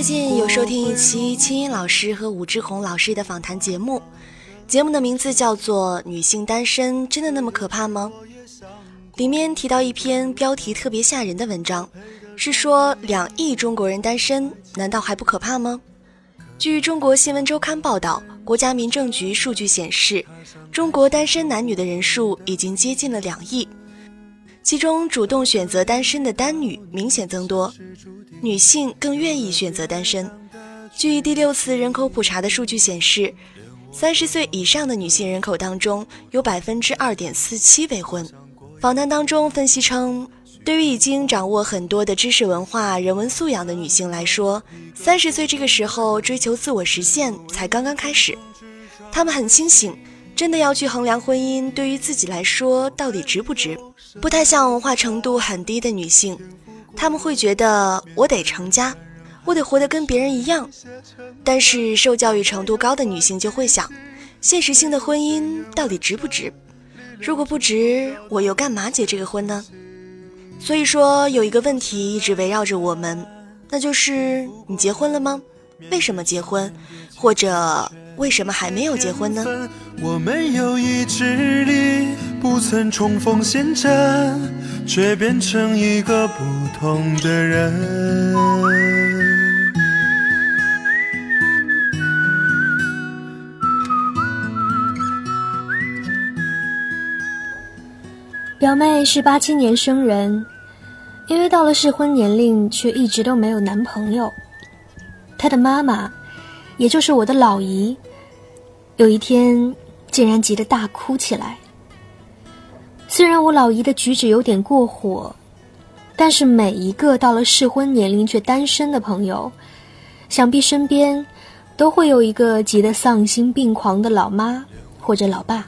最近有收听一期青音老师和武志红老师的访谈节目，节目的名字叫做《女性单身真的那么可怕吗》？里面提到一篇标题特别吓人的文章，是说两亿中国人单身，难道还不可怕吗？据中国新闻周刊报道，国家民政局数据显示，中国单身男女的人数已经接近了两亿。其中，主动选择单身的单女明显增多，女性更愿意选择单身。据第六次人口普查的数据显示，三十岁以上的女性人口当中，有百分之二点四七未婚。访谈当中分析称，对于已经掌握很多的知识文化、人文素养的女性来说，三十岁这个时候追求自我实现才刚刚开始，她们很清醒。真的要去衡量婚姻对于自己来说到底值不值，不太像文化程度很低的女性，她们会觉得我得成家，我得活得跟别人一样。但是受教育程度高的女性就会想，现实性的婚姻到底值不值？如果不值，我又干嘛结这个婚呢？所以说有一个问题一直围绕着我们，那就是你结婚了吗？为什么结婚？或者？为什么还没有结婚呢？我们有意志力，不曾冲锋陷阵，却变成一个不同的人。表妹是八七年生人，因为到了适婚年龄，却一直都没有男朋友。她的妈妈，也就是我的老姨。有一天，竟然急得大哭起来。虽然我老姨的举止有点过火，但是每一个到了适婚年龄却单身的朋友，想必身边都会有一个急得丧心病狂的老妈或者老爸。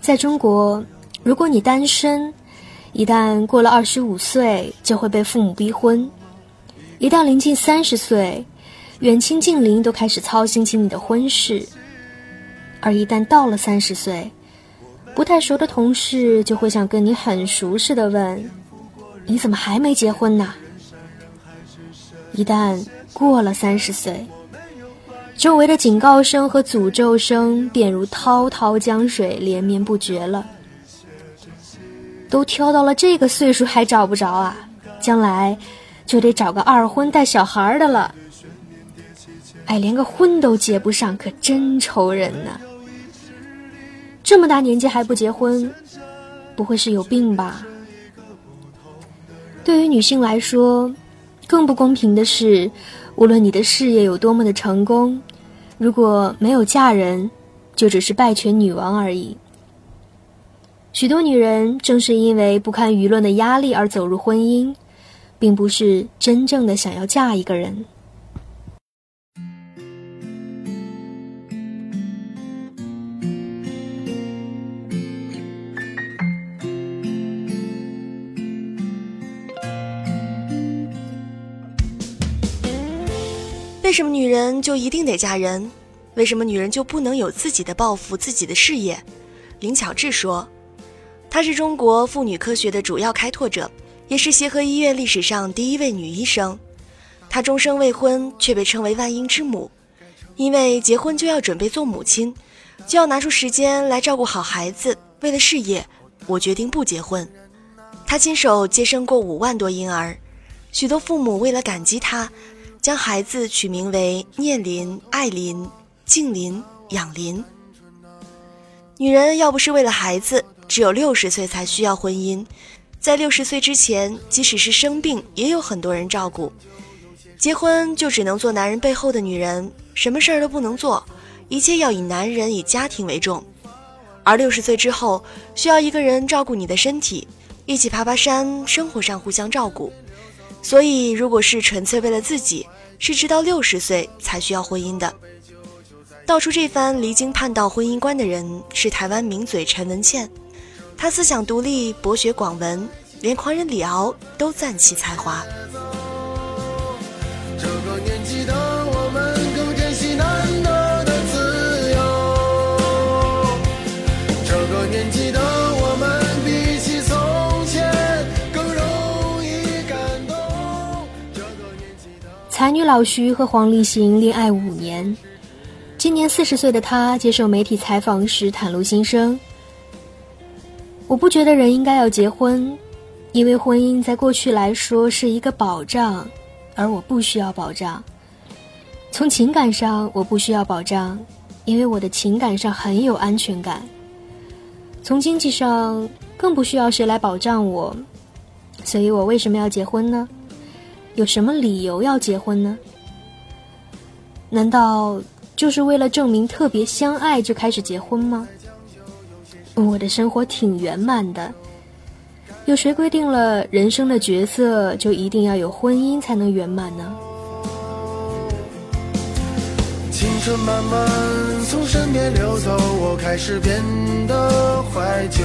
在中国，如果你单身，一旦过了二十五岁，就会被父母逼婚；一旦临近三十岁，远亲近邻都开始操心起你的婚事，而一旦到了三十岁，不太熟的同事就会像跟你很熟似的问：“你怎么还没结婚呢？”一旦过了三十岁，周围的警告声和诅咒声便如滔滔江水连绵不绝了。都挑到了这个岁数还找不着啊？将来就得找个二婚带小孩的了。哎，连个婚都结不上，可真愁人呐！这么大年纪还不结婚，不会是有病吧？对于女性来说，更不公平的是，无论你的事业有多么的成功，如果没有嫁人，就只是败犬女王而已。许多女人正是因为不堪舆论的压力而走入婚姻，并不是真正的想要嫁一个人。为什么女人就一定得嫁人？为什么女人就不能有自己的抱负、自己的事业？林巧稚说：“她是中国妇女科学的主要开拓者，也是协和医院历史上第一位女医生。她终生未婚，却被称为万婴之母，因为结婚就要准备做母亲，就要拿出时间来照顾好孩子。为了事业，我决定不结婚。她亲手接生过五万多婴儿，许多父母为了感激她。”将孩子取名为念林、爱林、静林、养林。女人要不是为了孩子，只有六十岁才需要婚姻。在六十岁之前，即使是生病，也有很多人照顾。结婚就只能做男人背后的女人，什么事儿都不能做，一切要以男人、以家庭为重。而六十岁之后，需要一个人照顾你的身体，一起爬爬山，生活上互相照顾。所以，如果是纯粹为了自己，是直到六十岁才需要婚姻的。道出这番离经叛道婚姻观的人是台湾名嘴陈文茜，她思想独立，博学广文，连狂人李敖都赞其才华。才女老徐和黄立行恋爱五年，今年四十岁的他接受媒体采访时袒露心声：“我不觉得人应该要结婚，因为婚姻在过去来说是一个保障，而我不需要保障。从情感上，我不需要保障，因为我的情感上很有安全感。从经济上，更不需要谁来保障我。”所以我为什么要结婚呢？有什么理由要结婚呢？难道就是为了证明特别相爱就开始结婚吗？我的生活挺圆满的，有谁规定了人生的角色就一定要有婚姻才能圆满呢？青春慢慢从身边流走，我开始变得怀旧。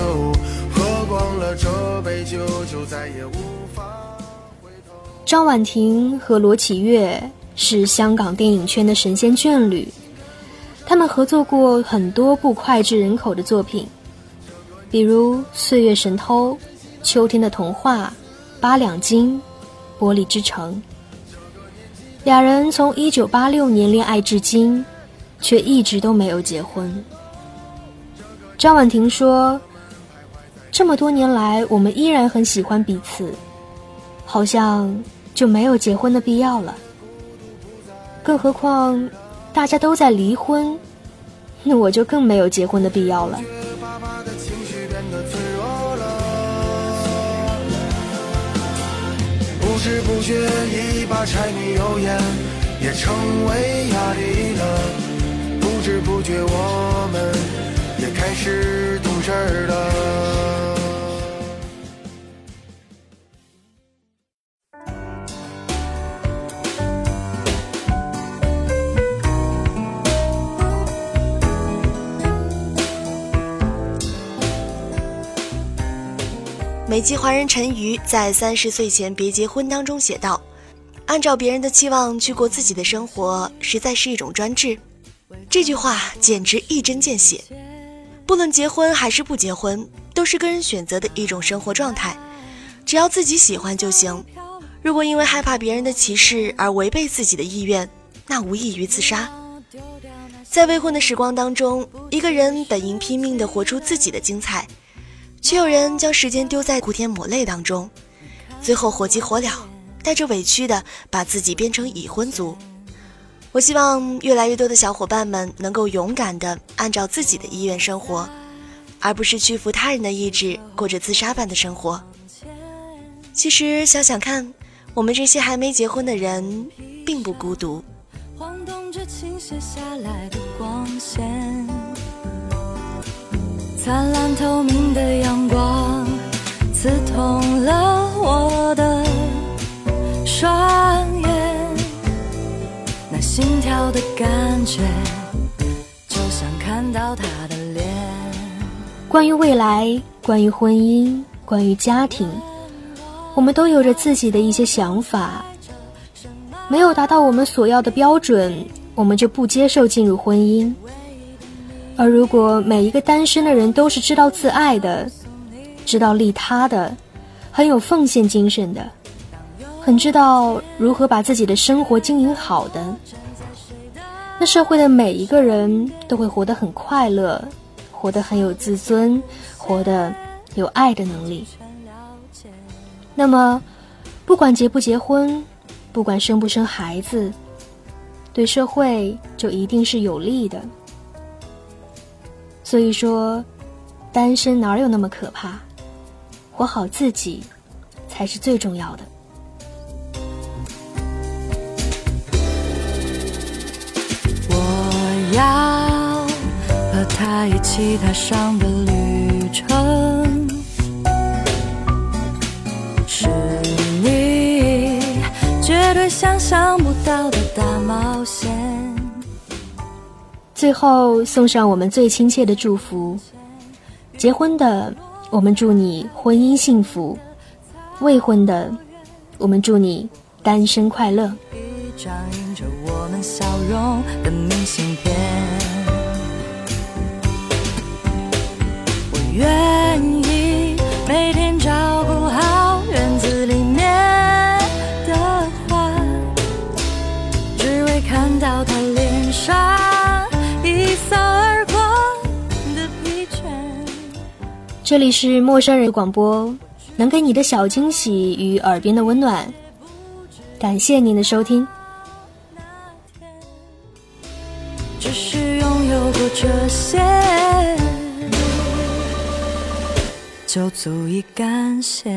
喝光了这杯酒，就再也无法。张婉婷和罗启岳是香港电影圈的神仙眷侣，他们合作过很多部脍炙人口的作品，比如《岁月神偷》《秋天的童话》《八两金》《玻璃之城》。俩人从一九八六年恋爱至今，却一直都没有结婚。张婉婷说。这么多年来，我们依然很喜欢彼此，好像就没有结婚的必要了。更何况，大家都在离婚，那我就更没有结婚的必要了。不知不觉，一把柴米油盐也成为压力了。不知不觉，我们也开始懂事了。美籍华人陈瑜在三十岁前别结婚当中写道：“按照别人的期望去过自己的生活，实在是一种专制。”这句话简直一针见血。不论结婚还是不结婚，都是个人选择的一种生活状态，只要自己喜欢就行。如果因为害怕别人的歧视而违背自己的意愿，那无异于自杀。在未婚的时光当中，一个人本应拼命地活出自己的精彩。却有人将时间丢在哭天抹泪当中，最后火急火燎，带着委屈的把自己变成已婚族。我希望越来越多的小伙伴们能够勇敢的按照自己的意愿生活，而不是屈服他人的意志，过着自杀般的生活。其实想想看，我们这些还没结婚的人并不孤独。晃动着倾泻下来的光线。灿烂透明的阳光，刺痛了我的双眼。那心跳的感觉，就像看到他的脸。关于未来，关于婚姻，关于家庭，我们都有着自己的一些想法。没有达到我们所要的标准，我们就不接受进入婚姻。而如果每一个单身的人都是知道自爱的，知道利他的，很有奉献精神的，很知道如何把自己的生活经营好的，那社会的每一个人都会活得很快乐，活得很有自尊，活得有爱的能力。那么，不管结不结婚，不管生不生孩子，对社会就一定是有利的。所以说，单身哪有那么可怕？活好自己，才是最重要的。我要和他一起踏上的旅程，是你绝对想象不到的大冒险。最后送上我们最亲切的祝福：结婚的，我们祝你婚姻幸福；未婚的，我们祝你单身快乐。一张印着我们笑容的明信片，这里是陌生人广播，能给你的小惊喜与耳边的温暖。感谢您的收听。只是拥有过这些，就足以感谢。